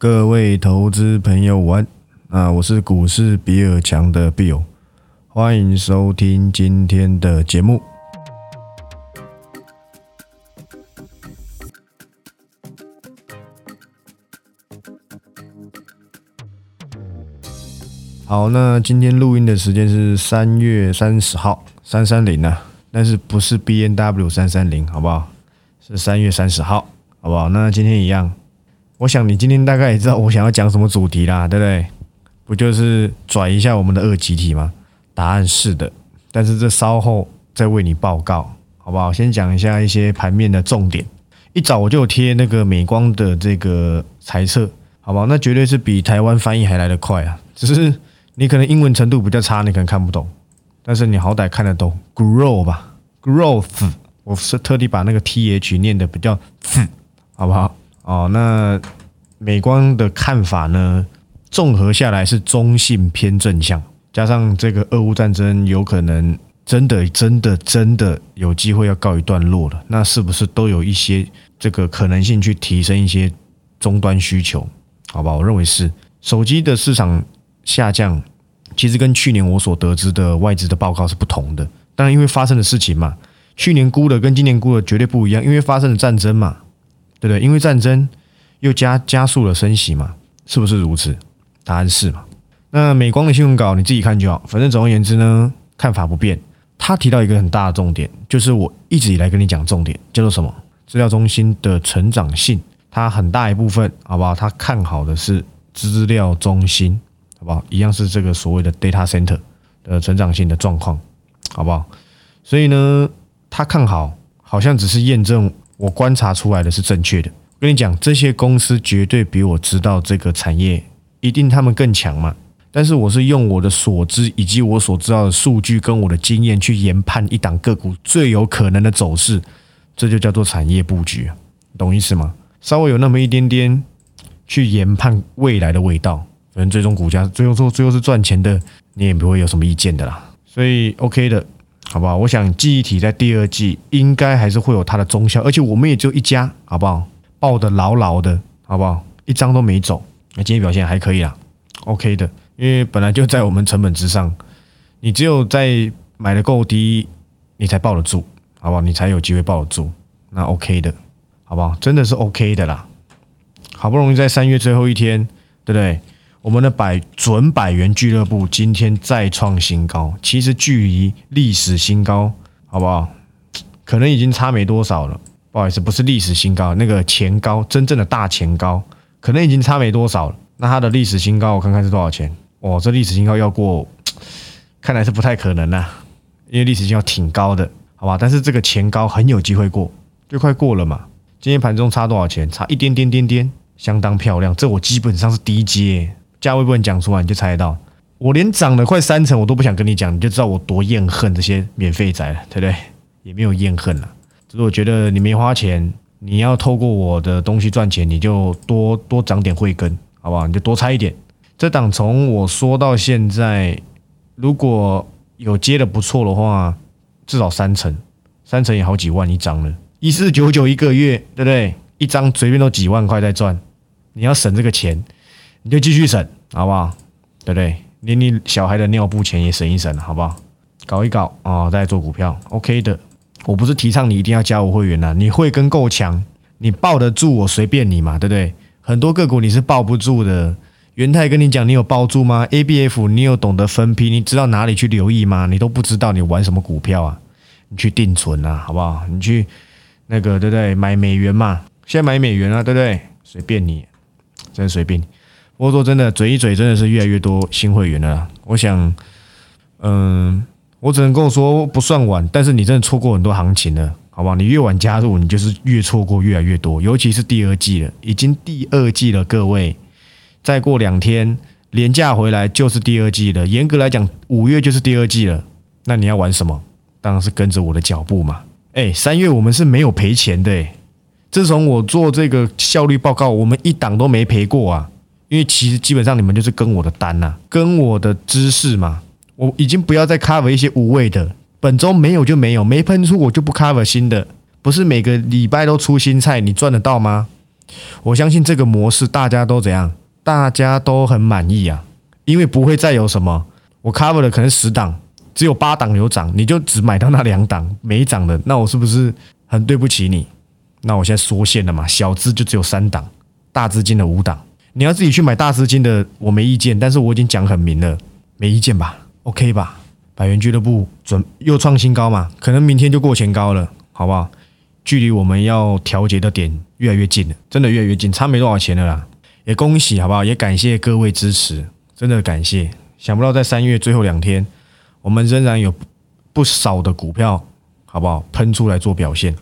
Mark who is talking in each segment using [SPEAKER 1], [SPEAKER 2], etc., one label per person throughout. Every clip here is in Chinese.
[SPEAKER 1] 各位投资朋友晚啊，我是股市比尔强的 Bill，欢迎收听今天的节目。好，那今天录音的时间是三月三十号，三三零啊，但是不是 B N W 三三零，好不好？是三月三十号，好不好？那今天一样，我想你今天大概也知道我想要讲什么主题啦，对不对？不就是转一下我们的二集体吗？答案是的，但是这稍后再为你报告，好不好？先讲一下一些盘面的重点。一早我就贴那个美光的这个猜测，好不好？那绝对是比台湾翻译还来得快啊，只是。你可能英文程度比较差，你可能看不懂，但是你好歹看得懂 grow 吧，growth，我是特地把那个 th 念的比较字，好不好？哦，那美光的看法呢？综合下来是中性偏正向，加上这个俄乌战争有可能真的真的真的有机会要告一段落了，那是不是都有一些这个可能性去提升一些终端需求？好吧，我认为是手机的市场。下降，其实跟去年我所得知的外资的报告是不同的。当然，因为发生的事情嘛，去年估的跟今年估的绝对不一样，因为发生了战争嘛，对不对？因为战争又加加速了升息嘛，是不是如此？答案是嘛？那美光的新闻稿你自己看就好。反正总而言之呢，看法不变。他提到一个很大的重点，就是我一直以来跟你讲重点，叫做什么？资料中心的成长性，它很大一部分，好不好？他看好的是资料中心。好不好？一样是这个所谓的 data center 的成长性的状况，好不好？所以呢，他看好，好像只是验证我观察出来的是正确的。我跟你讲，这些公司绝对比我知道这个产业，一定他们更强嘛。但是我是用我的所知以及我所知道的数据跟我的经验去研判一档个股最有可能的走势，这就叫做产业布局，懂意思吗？稍微有那么一点点去研判未来的味道。可能最终股价最后做最后是赚钱的，你也不会有什么意见的啦。所以 OK 的，好不好？我想记忆体在第二季应该还是会有它的中效，而且我们也只有一家，好不好？抱得牢牢的，好不好？一张都没走。那今天表现还可以啦，OK 的，因为本来就在我们成本之上，你只有在买的够低，你才抱得住，好不好？你才有机会抱得住。那 OK 的，好不好？真的是 OK 的啦。好不容易在三月最后一天，对不对？我们的百准百元俱乐部今天再创新高，其实距离历史新高，好不好？可能已经差没多少了。不好意思，不是历史新高，那个前高，真正的大前高，可能已经差没多少了。那它的历史新高，我看看是多少钱？哦，这历史新高要过，看来是不太可能呐，因为历史新高挺高的，好吧？但是这个前高很有机会过，就快过了嘛。今天盘中差多少钱？差一点点点点，相当漂亮。这我基本上是低阶。价位不能讲出来，你就猜得到。我连涨了快三成，我都不想跟你讲，你就知道我多厌恨这些免费仔了，对不对？也没有厌恨了，只是我觉得你没花钱，你要透过我的东西赚钱，你就多多涨点慧根，好不好？你就多猜一点。这档从我说到现在，如果有接的不错的话，至少三成，三成也好几万一张了，一四九九一个月，对不对？一张随便都几万块在赚，你要省这个钱。你就继续省，好不好？对不对？连你小孩的尿布钱也省一省，好不好？搞一搞啊，再做股票，OK 的。我不是提倡你一定要加我会员呐，你会跟够强，你抱得住我随便你嘛，对不对？很多个股你是抱不住的。元泰跟你讲，你有抱住吗？ABF 你有懂得分批，你知道哪里去留意吗？你都不知道，你玩什么股票啊？你去定存啊，好不好？你去那个对不对？买美元嘛，现在买美元啊，对不对？随便你，真随便你。我说真的，嘴一嘴真的是越来越多新会员了。我想，嗯，我只能跟我说不算晚，但是你真的错过很多行情了，好不好？你越晚加入，你就是越错过越来越多。尤其是第二季了，已经第二季了，各位，再过两天廉价回来就是第二季了。严格来讲，五月就是第二季了。那你要玩什么？当然是跟着我的脚步嘛。哎，三月我们是没有赔钱的。自从我做这个效率报告，我们一档都没赔过啊。因为其实基本上你们就是跟我的单呐，跟我的知识嘛，我已经不要再 cover 一些无谓的，本周没有就没有，没喷出我就不 cover 新的，不是每个礼拜都出新菜，你赚得到吗？我相信这个模式大家都怎样，大家都很满意啊，因为不会再有什么。我 cover 的可能十档，只有八档有涨，你就只买到那两档没涨的，那我是不是很对不起你？那我现在缩线了嘛，小资就只有三档，大资金的五档，你要自己去买大资金的，我没意见，但是我已经讲很明了，没意见吧？OK 吧？百元俱乐部准又创新高嘛？可能明天就过前高了，好不好？距离我们要调节的点越来越近了，真的越来越近，差没多少钱了啦。也恭喜，好不好？也感谢各位支持，真的感谢。想不到在三月最后两天，我们仍然有不少的股票，好不好？喷出来做表现。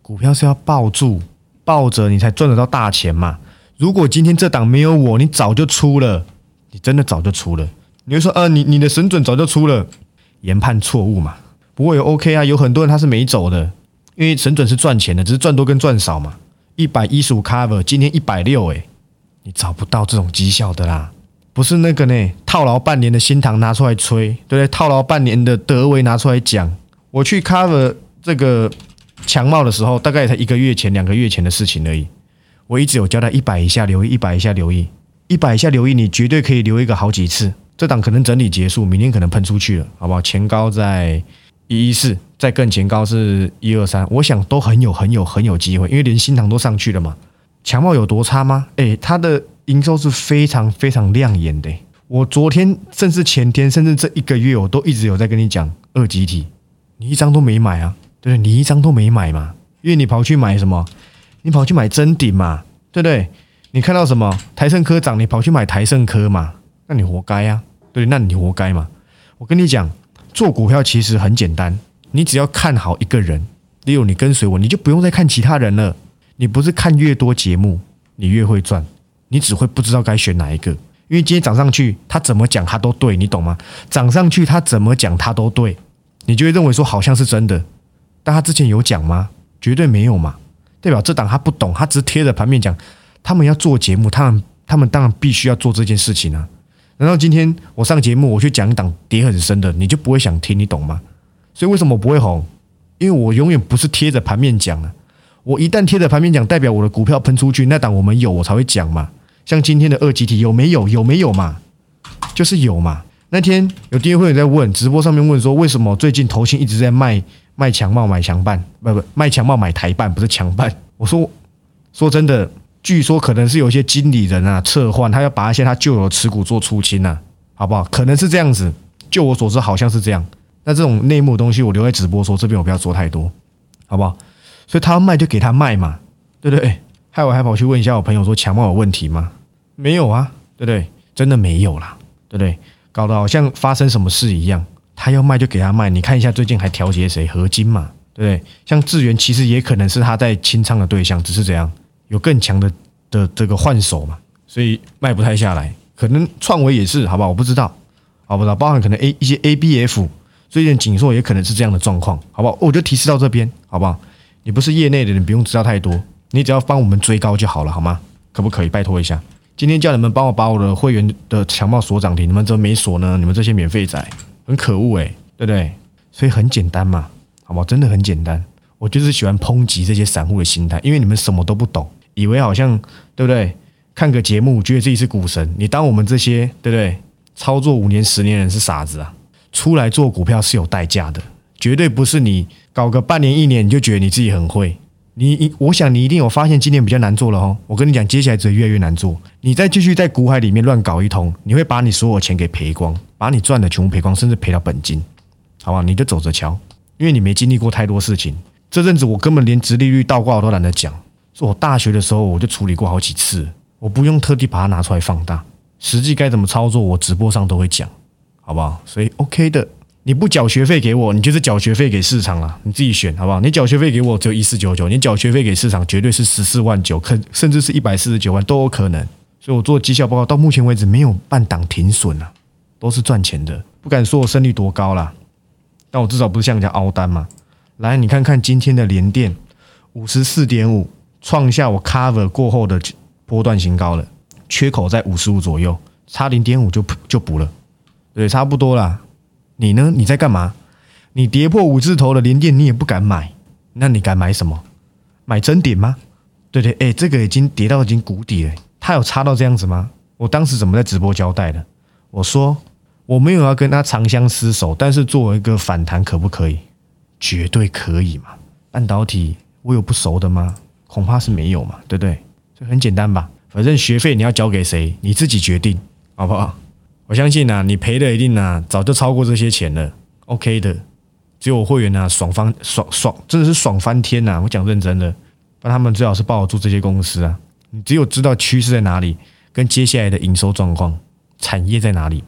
[SPEAKER 1] 股票是要抱住，抱着你才赚得到大钱嘛。如果今天这档没有我，你早就出了，你真的早就出了。你会说，呃，你你的神准早就出了，研判错误嘛？不过也 OK 啊，有很多人他是没走的，因为神准是赚钱的，只是赚多跟赚少嘛。一百一十五 cover，今天一百六，诶，你找不到这种绩效的啦，不是那个呢，套牢半年的新塘拿出来吹，对不对？套牢半年的德维拿出来讲，我去 cover 这个强茂的时候，大概才一个月前、两个月前的事情而已。我一直有教他一百以下留意，一百以下留意，一百以下留意，你绝对可以留一个好几次。这档可能整理结束，明天可能喷出去了，好不好？前高在一一四，再更前高是一二三，我想都很有很有很有机会，因为连新塘都上去了嘛。强茂有多差吗？诶，它的营收是非常非常亮眼的。我昨天甚至前天甚至这一个月，我都一直有在跟你讲二级体，你一张都没买啊，对不对？你一张都没买嘛，因为你跑去买什么？你跑去买真顶嘛，对不对？你看到什么台盛科涨，你跑去买台盛科嘛，那你活该呀。对，那你活该嘛！我跟你讲，做股票其实很简单，你只要看好一个人，例如你跟随我，你就不用再看其他人了。你不是看越多节目，你越会赚，你只会不知道该选哪一个。因为今天涨上去，他怎么讲他都对，你懂吗？涨上去他怎么讲他都对，你就会认为说好像是真的。但他之前有讲吗？绝对没有嘛！代表这档他不懂，他只贴着盘面讲。他们要做节目，他们他们当然必须要做这件事情啊。难道今天我上节目，我去讲一档跌很深的，你就不会想听？你懂吗？所以为什么我不会红？因为我永远不是贴着盘面讲啊。我一旦贴着盘面讲，代表我的股票喷出去，那档我们有，我才会讲嘛。像今天的二级体有没有？有没有嘛？就是有嘛。那天有订阅会员在问，直播上面问说，为什么最近投信一直在卖卖强茂买强办？不不，卖强茂买台办，不是强办。我说说真的。据说可能是有一些经理人啊撤换，他要把一些他旧有的持股做出清呐，好不好？可能是这样子。就我所知，好像是这样。那这种内幕东西，我留在直播说，这边我不要说太多，好不好？所以他要卖就给他卖嘛，对不对？害我还跑去问一下我朋友说强茂有问题吗？没有啊，对不对？真的没有啦，对不对？搞得好像发生什么事一样。他要卖就给他卖。你看一下最近还调节谁？合金嘛，对不对？像智源其实也可能是他在清仓的对象，只是这样。有更强的的这个换手嘛，所以卖不太下来，可能创维也是，好不好？我不知道，好不知道，包含可能 A 一些 A B F，最近紧缩也可能是这样的状况，好不好？我就提示到这边，好不好？你不是业内的人，不用知道太多，你只要帮我们追高就好了，好吗？可不可以拜托一下？今天叫你们帮我把我的会员的强暴锁涨停，你们怎么没锁呢？你们这些免费仔很可恶诶，对不对？所以很简单嘛，好不好？真的很简单，我就是喜欢抨击这些散户的心态，因为你们什么都不懂。以为好像对不对？看个节目，觉得自己是股神。你当我们这些对不对？操作五年、十年人是傻子啊！出来做股票是有代价的，绝对不是你搞个半年、一年你就觉得你自己很会。你，我想你一定有发现今年比较难做了哦。我跟你讲，接下来只会越来越难做。你再继续在股海里面乱搞一通，你会把你所有钱给赔光，把你赚的全部赔光，甚至赔到本金，好吧？你就走着瞧，因为你没经历过太多事情。这阵子我根本连直利率倒挂我都懒得讲。我大学的时候我就处理过好几次，我不用特地把它拿出来放大，实际该怎么操作，我直播上都会讲，好不好？所以 OK 的，你不缴学费给我，你就是缴学费给市场了，你自己选好不好？你缴学费给我只有一四九九，你缴学费给市场绝对是十四万九，可甚至是一百四十九万都有可能。所以我做绩效报告到目前为止没有半档停损啊，都是赚钱的，不敢说我胜率多高啦，但我至少不是像人家凹单嘛。来，你看看今天的连电五十四点五。创下我 cover 过后的波段新高了，缺口在五十五左右，差零点五就就补了，对，差不多啦。你呢？你在干嘛？你跌破五字头的连电，你也不敢买，那你敢买什么？买真点吗？对对，哎，这个已经跌到已经谷底了，它有差到这样子吗？我当时怎么在直播交代的？我说我没有要跟他长相厮守，但是作为一个反弹可不可以？绝对可以嘛！半导体我有不熟的吗？恐怕是没有嘛，对不对？这很简单吧？反正学费你要交给谁，你自己决定，好不好？我相信呐，你赔的一定呐，早就超过这些钱了。OK 的，只有会员呐，爽翻爽爽，真的是爽翻天呐！我讲认真的，那他们最好是抱得住这些公司啊。你只有知道趋势在哪里，跟接下来的营收状况、产业在哪里，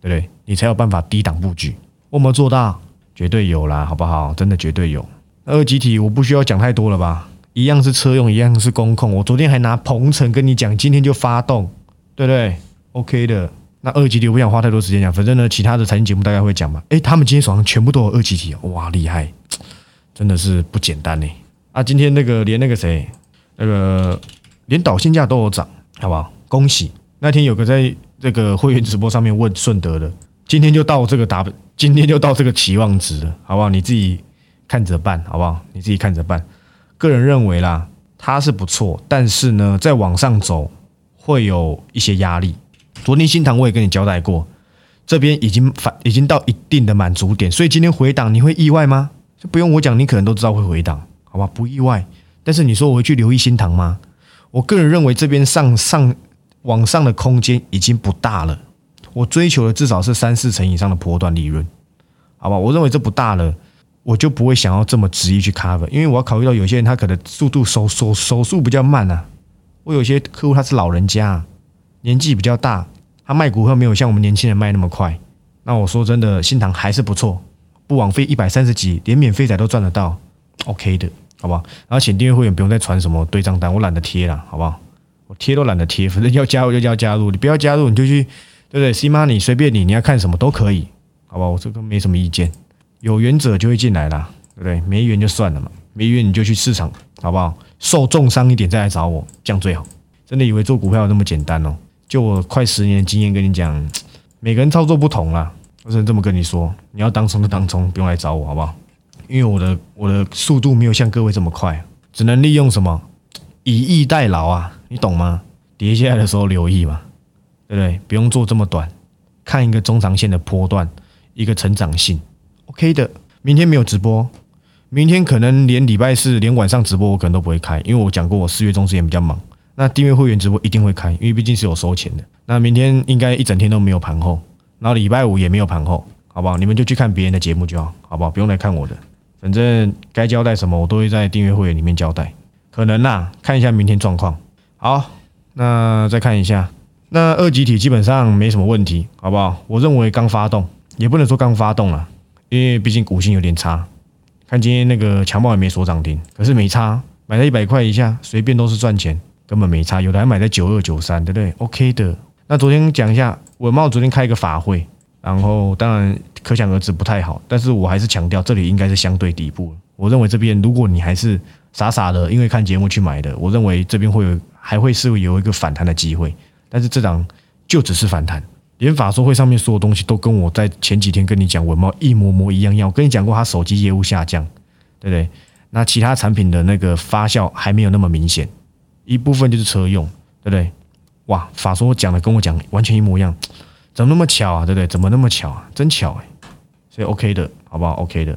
[SPEAKER 1] 对不对？你才有办法低档布局。我们做大，绝对有啦，好不好？真的绝对有。二级体我不需要讲太多了吧？一样是车用，一样是工控。我昨天还拿鹏程跟你讲，今天就发动，对不对？OK 的。那二级体我不想花太多时间讲，反正呢，其他的财经节目大概会讲嘛。诶，他们今天手上全部都有二级体，哇，厉害，真的是不简单呢。啊，今天那个连那个谁，那个连导线价都有涨，好不好？恭喜！那天有个在这个会员直播上面问顺德的，今天就到这个达，今天就到这个期望值了，好不好？你自己看着办，好不好？你自己看着办。个人认为啦，它是不错，但是呢，在往上走会有一些压力。昨天新塘我也跟你交代过，这边已经反已经到一定的满足点，所以今天回档你会意外吗？就不用我讲，你可能都知道会回档，好吧？不意外。但是你说我会去留意新塘吗？我个人认为这边上上往上的空间已经不大了，我追求的至少是三四成以上的波段利润，好吧？我认为这不大了，我就不会想要这么执意去 cover，因为我要考虑到有些人他可能速度手手手速比较慢啊，我有些客户他是老人家，年纪比较大。他卖股票没有像我们年轻人卖那么快，那我说真的，新塘还是不错，不枉费一百三十几，连免费仔都赚得到，OK 的，好不好？然后请订阅会员不用再传什么对账单，我懒得贴了，好不好？我贴都懒得贴，反正要加入就要加入，你不要加入你就去，对不对？C money 随便你，你要看什么都可以，好不好？我这个没什么意见，有缘者就会进来啦，对不对？没缘就算了嘛，没缘你就去市场，好不好？受重伤一点再来找我，这样最好。真的以为做股票那么简单哦？就我快十年的经验跟你讲，每个人操作不同啦，我只能这么跟你说。你要当冲就当冲，不用来找我，好不好？因为我的我的速度没有像各位这么快，只能利用什么以逸待劳啊，你懂吗？跌下来的时候留意嘛，对不对？不用做这么短，看一个中长线的波段，一个成长性，OK 的。明天没有直播，明天可能连礼拜四连晚上直播我可能都不会开，因为我讲过我四月中之前比较忙。那订阅会员直播一定会开，因为毕竟是有收钱的。那明天应该一整天都没有盘后，然后礼拜五也没有盘后，好不好？你们就去看别人的节目就好，好不好？不用来看我的，反正该交代什么我都会在订阅会员里面交代。可能呐，看一下明天状况。好，那再看一下，那二级体基本上没什么问题，好不好？我认为刚发动，也不能说刚发动了，因为毕竟股性有点差。看今天那个强暴也没锁涨停，可是没差，买在一百块以下，随便都是赚钱。根本没差，有的还买在九二九三，对不对？OK 的。那昨天讲一下，文茂昨天开一个法会，然后当然可想而知不太好，但是我还是强调这里应该是相对底部。我认为这边如果你还是傻傻的因为看节目去买的，我认为这边会有还会是有一个反弹的机会，但是这张就只是反弹，连法说会上面所有东西都跟我在前几天跟你讲文茂一模模一样样。我跟你讲过，他手机业务下降，对不对？那其他产品的那个发酵还没有那么明显。一部分就是车用，对不对？哇，法说讲的跟我讲完全一模一样，怎么那么巧啊？对不对？怎么那么巧啊？真巧哎！所以 OK 的，好不好？OK 的。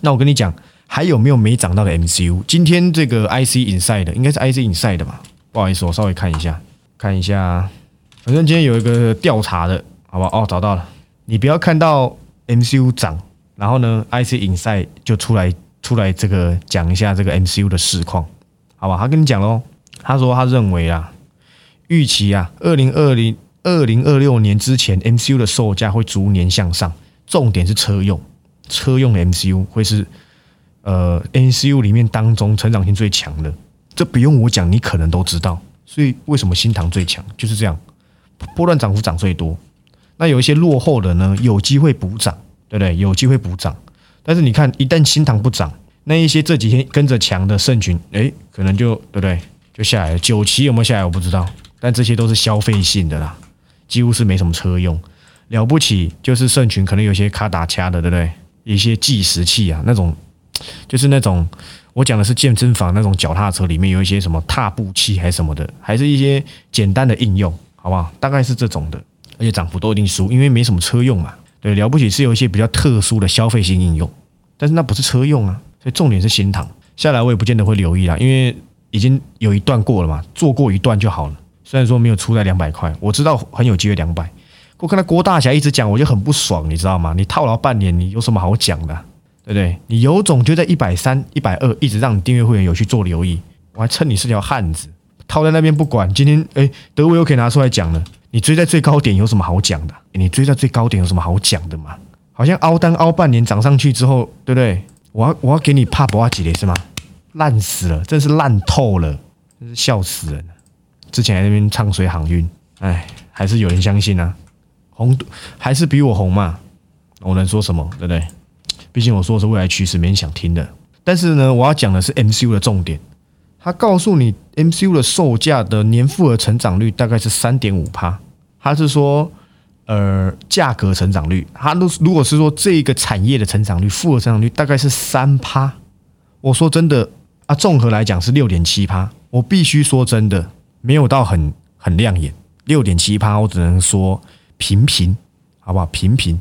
[SPEAKER 1] 那我跟你讲，还有没有没涨到的 MCU？今天这个 IC Inside 应该是 IC Inside 的吧？不好意思，我稍微看一下，看一下。反正今天有一个调查的，好吧？哦，找到了。你不要看到 MCU 涨，然后呢，IC Inside 就出来出来这个讲一下这个 MCU 的市况。好吧，他跟你讲喽。他说他认为啊，预期啊，二零二零二零二六年之前，MCU 的售价会逐年向上。重点是车用，车用的 MCU 会是呃，N C U 里面当中成长性最强的。这不用我讲，你可能都知道。所以为什么新塘最强就是这样，波段涨幅涨最多。那有一些落后的呢，有机会补涨，对不对？有机会补涨。但是你看，一旦新塘不涨。那一些这几天跟着强的圣群，哎，可能就对不对？就下来了。九旗有没有下来？我不知道。但这些都是消费性的啦，几乎是没什么车用。了不起就是圣群，可能有些卡打掐的，对不对？一些计时器啊，那种就是那种我讲的是健身房那种脚踏车里面有一些什么踏步器还是什么的，还是一些简单的应用，好不好？大概是这种的，而且涨幅都一定输，因为没什么车用嘛。对，了不起是有一些比较特殊的消费性应用，但是那不是车用啊，所以重点是新塘。下来我也不见得会留意啦，因为已经有一段过了嘛，做过一段就好了。虽然说没有出在两百块，我知道很有机会两百。我看到郭大侠一直讲，我就很不爽，你知道吗？你套牢半年，你有什么好讲的？对不对？你有种就在一百三、一百二，一直让你订阅会员有去做留意，我还称你是条汉子，套在那边不管。今天哎，德威又可以拿出来讲了。你追在最高点有什么好讲的？你追在最高点有什么好讲的嘛？好像凹单凹半年涨上去之后，对不对？我要我要给你怕不怕几雷是吗？烂死了，真是烂透了，真是笑死人。之前在那边唱水航运，哎，还是有人相信啊，红还是比我红嘛，我能说什么？对不对？毕竟我说的是未来趋势，没人想听的。但是呢，我要讲的是 MCU 的重点，他告诉你 MCU 的售价的年复合成长率大概是三点五趴，他是说，呃，价格成长率，他都如果是说这个产业的成长率复合成长率大概是三趴，我说真的啊，综合来讲是六点七趴，我必须说真的。没有到很很亮眼，六点七趴，我只能说平平，好不好？平平，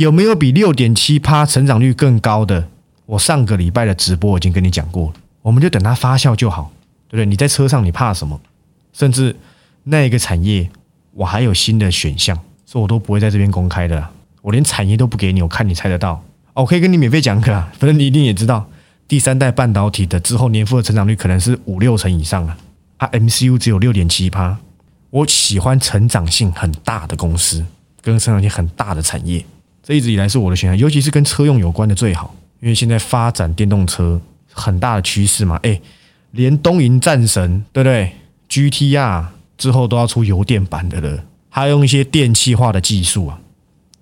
[SPEAKER 1] 有没有比六点七趴成长率更高的？我上个礼拜的直播已经跟你讲过了，我们就等它发酵就好，对不对？你在车上你怕什么？甚至那个产业，我还有新的选项，所以我都不会在这边公开的，我连产业都不给你，我看你猜得到。哦，我可以跟你免费讲课啊，反正你一定也知道，第三代半导体的之后年复的成长率可能是五六成以上啊。它 MCU 只有六点七趴，我喜欢成长性很大的公司，跟成长性很大的产业，这一直以来是我的选项，尤其是跟车用有关的最好，因为现在发展电动车很大的趋势嘛，哎，连东瀛战神对不对？GTR 之后都要出油电版的了，还要用一些电气化的技术啊，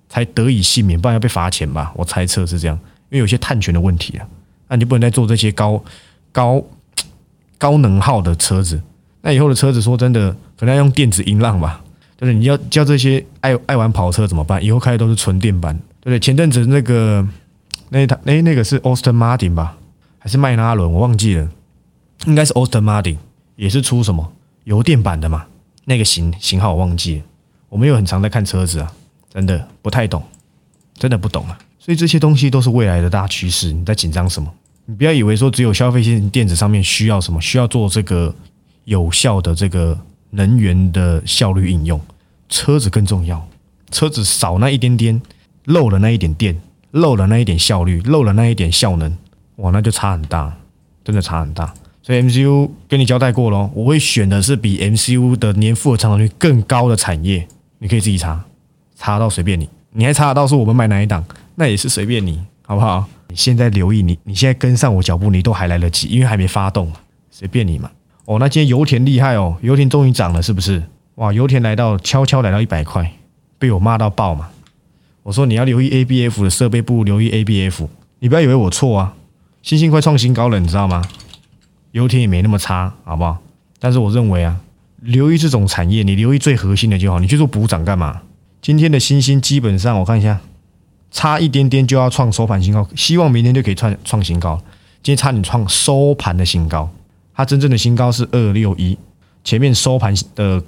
[SPEAKER 1] 才得以幸免，不然要被罚钱吧？我猜测是这样，因为有些碳权的问题啊，那你就不能再做这些高高。高能耗的车子，那以后的车子说真的，可能要用电子音浪吧？就是你要叫这些爱爱玩跑车怎么办？以后开的都是纯电版，对不对？前阵子那个那台哎那个是 Austin Martin 吧，还是迈拉伦？我忘记了，应该是 Austin Martin，也是出什么油电版的嘛？那个型型号我忘记了。我没有很常在看车子啊，真的不太懂，真的不懂啊。所以这些东西都是未来的大趋势，你在紧张什么？你不要以为说只有消费性电子上面需要什么，需要做这个有效的这个能源的效率应用，车子更重要。车子少那一点点，漏了那一点电，漏了那一点效率，漏了那一点效能，哇，那就差很大，真的差很大。所以 MCU 跟你交代过咯，我会选的是比 MCU 的年复合成长率更高的产业，你可以自己查，查到随便你，你还查得到是我们买哪一档，那也是随便你，好不好？你现在留意你，你现在跟上我脚步，你都还来得及，因为还没发动，随便你嘛。哦，那今天油田厉害哦，油田终于涨了，是不是？哇，油田来到悄悄来到一百块，被我骂到爆嘛。我说你要留意 ABF 的设备不如，留意 ABF，你不要以为我错啊。新兴快创新高了，你知道吗？油田也没那么差，好不好？但是我认为啊，留意这种产业，你留意最核心的就好。你去做补涨干嘛？今天的新兴基本上，我看一下。差一点点就要创收盘新高，希望明天就可以创创新高。今天差点创收盘的新高，它真正的新高是二六一，前面收盘的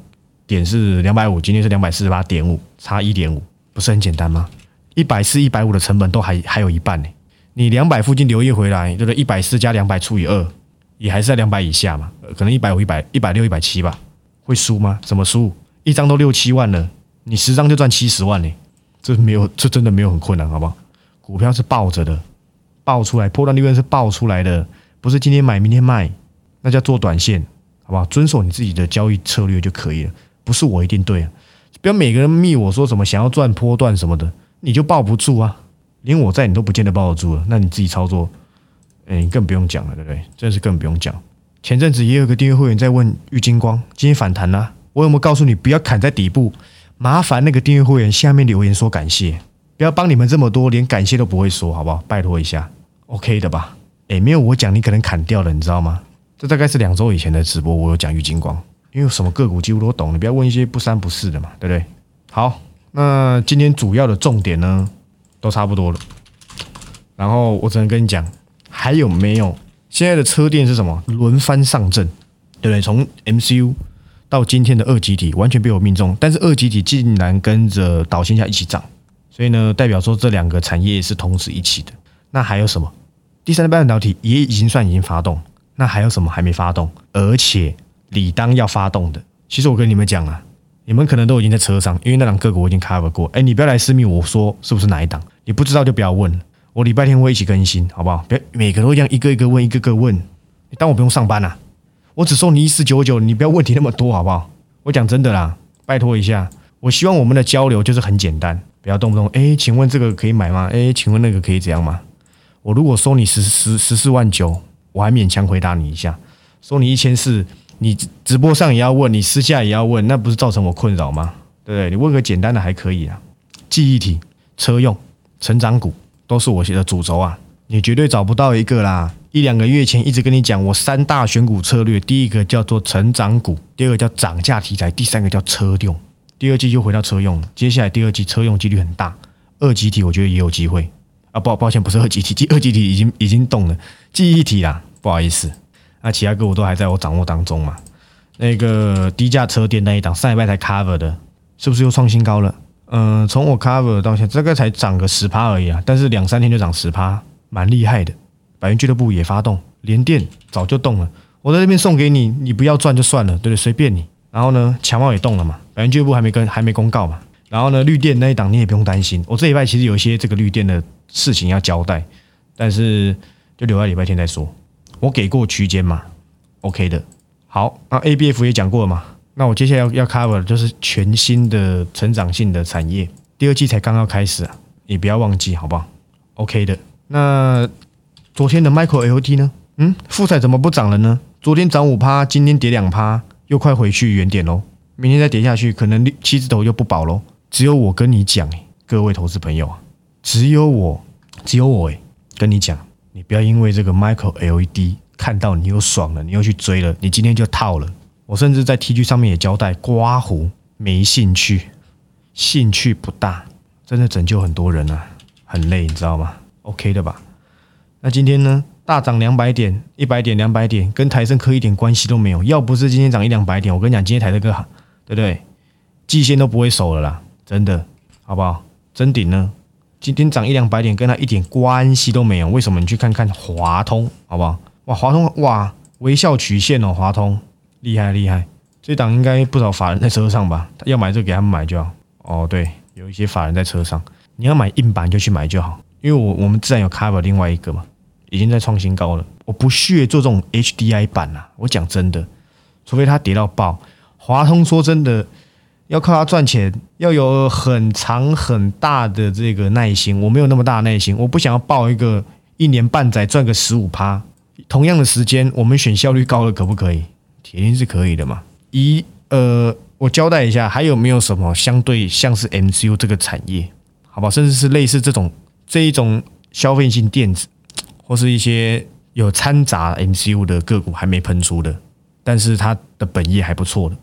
[SPEAKER 1] 点是两百五，今天是两百四十八点五，差一点五，不是很简单吗？一百四、一百五的成本都还还有一半呢，你两百附近留意回来，对不对？一百四加两百除以二，也还是在两百以下嘛，可能一百五、一百一百六、一百七吧，会输吗？怎么输？一张都六七万了，你十张就赚七十万呢。这没有，这真的没有很困难，好不好？股票是抱着的，爆出来破断利润是爆出来的，不是今天买明天卖，那叫做短线，好不好？遵守你自己的交易策略就可以了，不是我一定对，不要每个人密我说什么想要赚波段什么的，你就抱不住啊！连我在你都不见得抱得住了，那你自己操作，哎，更不用讲了，对不对？真是更不用讲。前阵子也有个订阅会员在问郁金光，今天反弹啦，我有没有告诉你不要砍在底部？麻烦那个订阅会员下面留言说感谢，不要帮你们这么多，连感谢都不会说，好不好？拜托一下，OK 的吧？诶，没有我讲，你可能砍掉了，你知道吗？这大概是两周以前的直播，我有讲郁金光，因为什么个股几乎都懂，你不要问一些不三不四的嘛，对不对？好，那今天主要的重点呢，都差不多了，然后我只能跟你讲，还有没有现在的车店是什么？轮番上阵，对不对？从 MCU 到今天的二级体，完全被我命中。但是二级体竟然跟着导线下一起涨，所以呢，代表说这两个产业是同时一起的。那还有什么？第三代半导体也已经算已经发动，那还有什么还没发动？而且理当要发动的。其实我跟你们讲啊，你们可能都已经在车上，因为那档个股我已经 cover 过。哎，你不要来私密我说是不是哪一档？你不知道就不要问。我礼拜天会一起更新，好不好？别每个都这样一个一个问，一个个问。你当我不用上班啊？我只收你一四九九，你不要问题那么多，好不好？我讲真的啦，拜托一下。我希望我们的交流就是很简单，不要动不动哎，请问这个可以买吗？哎，请问那个可以怎样吗？我如果收你十十十四万九，我还勉强回答你一下；收你一千四，你直播上也要问，你私下也要问，那不是造成我困扰吗？对不对？你问个简单的还可以啊。记忆体、车用、成长股。都是我写的主轴啊，你绝对找不到一个啦！一两个月前一直跟你讲，我三大选股策略，第一个叫做成长股，第二个叫涨价题材，第三个叫车用。第二季就回到车用，接下来第二季车用几率很大，二级体我觉得也有机会啊。抱抱歉，不是二级体，二级体已经已经动了，记忆体啦，不好意思。那其他个股都还在我掌握当中嘛。那个低价车店那一档上一拜才 cover 的，是不是又创新高了？嗯，从我 cover 到现在，这个才涨个十趴而已啊，但是两三天就涨十趴，蛮厉害的。百元俱乐部也发动，联电早就动了，我在这边送给你，你不要赚就算了，对不对？随便你。然后呢，强茂也动了嘛，百元俱乐部还没跟，还没公告嘛。然后呢，绿电那一档你也不用担心，我这一拜其实有一些这个绿电的事情要交代，但是就留在礼拜天再说。我给过区间嘛，OK 的。好，那 ABF 也讲过了嘛。那我接下来要要 cover 的就是全新的成长性的产业，第二季才刚刚开始啊，你不要忘记好不好？OK 的。那昨天的 Micro LT 呢？嗯，富彩怎么不涨了呢？昨天涨五趴，今天跌两趴，又快回去原点喽。明天再跌下去，可能七字头就不保喽。只有我跟你讲，各位投资朋友啊，只有我，只有我哎，跟你讲，你不要因为这个 Micro LED 看到你又爽了，你又去追了，你今天就套了。我甚至在 T G 上面也交代，刮胡没兴趣，兴趣不大，真的拯救很多人啊，很累，你知道吗？OK 的吧？那今天呢，大涨两百点、一百点、两百点，跟台盛科一点关系都没有。要不是今天涨一两百点，我跟你讲，今天台盛科对不对？季线都不会守了啦，真的，好不好？真顶呢，今天涨一两百点，跟它一点关系都没有。为什么？你去看看华通，好不好？哇，华通哇，微笑曲线哦，华通。厉害厉害，这档应该不少法人在车上吧？要买就给他们买就好。哦，对，有一些法人在车上，你要买硬板就去买就好。因为我我们自然有 cover 另外一个嘛，已经在创新高了。我不屑做这种 HDI 板啊，我讲真的，除非它跌到爆。华通说真的，要靠它赚钱，要有很长很大的这个耐心。我没有那么大耐心，我不想要报一个一年半载赚个十五趴。同样的时间，我们选效率高的可不可以？铁定是可以的嘛？一呃，我交代一下，还有没有什么相对像是 MCU 这个产业，好吧？甚至是类似这种这一种消费性电子，或是一些有掺杂 MCU 的个股还没喷出的，但是它的本业还不错的，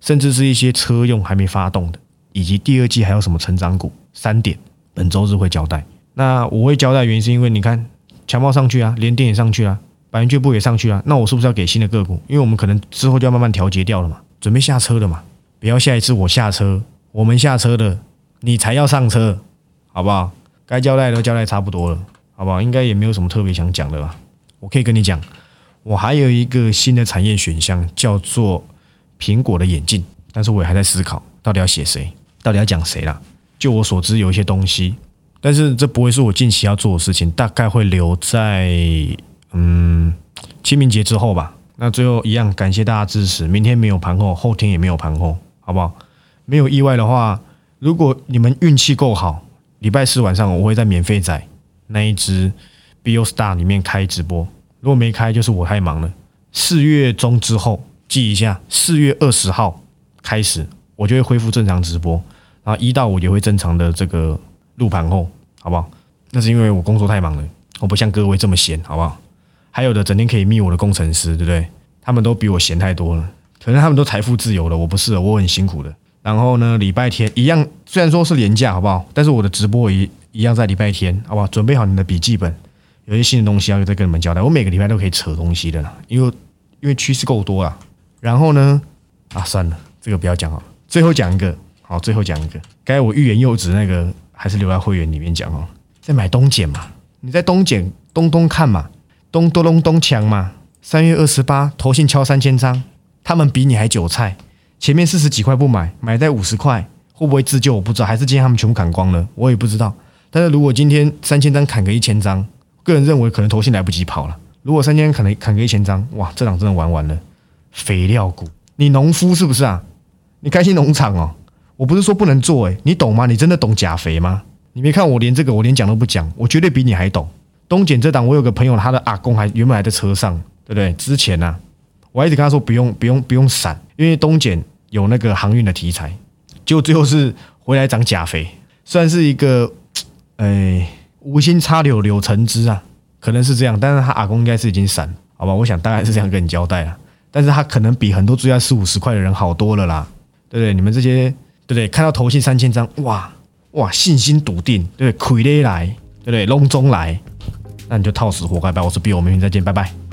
[SPEAKER 1] 甚至是一些车用还没发动的，以及第二季还有什么成长股，三点本周日会交代。那我会交代原因是因为你看强暴上去啊，连电也上去啊。百元俱乐部也上去了，那我是不是要给新的个股？因为我们可能之后就要慢慢调节掉了嘛，准备下车了嘛。不要下一次我下车，我们下车的，你才要上车，好不好？该交代的都交代差不多了，好不好？应该也没有什么特别想讲的吧。我可以跟你讲，我还有一个新的产业选项，叫做苹果的眼镜，但是我也还在思考，到底要写谁，到底要讲谁啦。就我所知，有一些东西，但是这不会是我近期要做的事情，大概会留在。嗯，清明节之后吧。那最后一样，感谢大家支持。明天没有盘后，后天也没有盘后，好不好？没有意外的话，如果你们运气够好，礼拜四晚上我会在免费仔那一只 BO Star 里面开直播。如果没开，就是我太忙了。四月中之后记一下，四月二十号开始，我就会恢复正常直播。然后一到五也会正常的这个录盘后，好不好？那是因为我工作太忙了，我不像各位这么闲，好不好？还有的整天可以密我的工程师，对不对？他们都比我闲太多了，可能他们都财富自由了，我不是，我很辛苦的。然后呢，礼拜天一样，虽然说是年假，好不好？但是我的直播一一样在礼拜天，好不好？准备好你的笔记本，有些新的东西要再跟你们交代。我每个礼拜都可以扯东西的啦，因为因为趋势够多了。然后呢，啊，算了，这个不要讲哦。最后讲一个，好，最后讲一个。该我欲言又止那个，还是留在会员里面讲哦。在买东碱嘛，你在东碱东东看嘛，东东东东强嘛。三月二十八，投信敲三千张，他们比你还韭菜。前面四十几块不买，买在五十块，会不会自救？我不知道，还是今天他们全部砍光了，我也不知道。但是如果今天三千张砍个一千张，个人认为可能投信来不及跑了。如果三千砍了砍个一千张，哇，这场真的玩完了。肥料股，你农夫是不是啊？你开心农场哦？我不是说不能做诶，你懂吗？你真的懂钾肥吗？你没看我连这个我连讲都不讲，我绝对比你还懂。东碱这档，我有个朋友，他的阿公还原本还在车上，对不对？之前呢，我一直跟他说不用不用不用闪，因为东碱有那个航运的题材，结果最后是回来涨钾肥，算是一个哎无心插柳柳成枝啊，可能是这样。但是他阿公应该是已经闪，好吧？我想大概是这样跟你交代了。但是他可能比很多追在四五十块的人好多了啦，对不对？你们这些对不对？看到投信三千张，哇哇，信心笃定，对不对？亏来，对不对？隆中来，那你就套死活该吧！我是 B 我们明天再见，拜拜。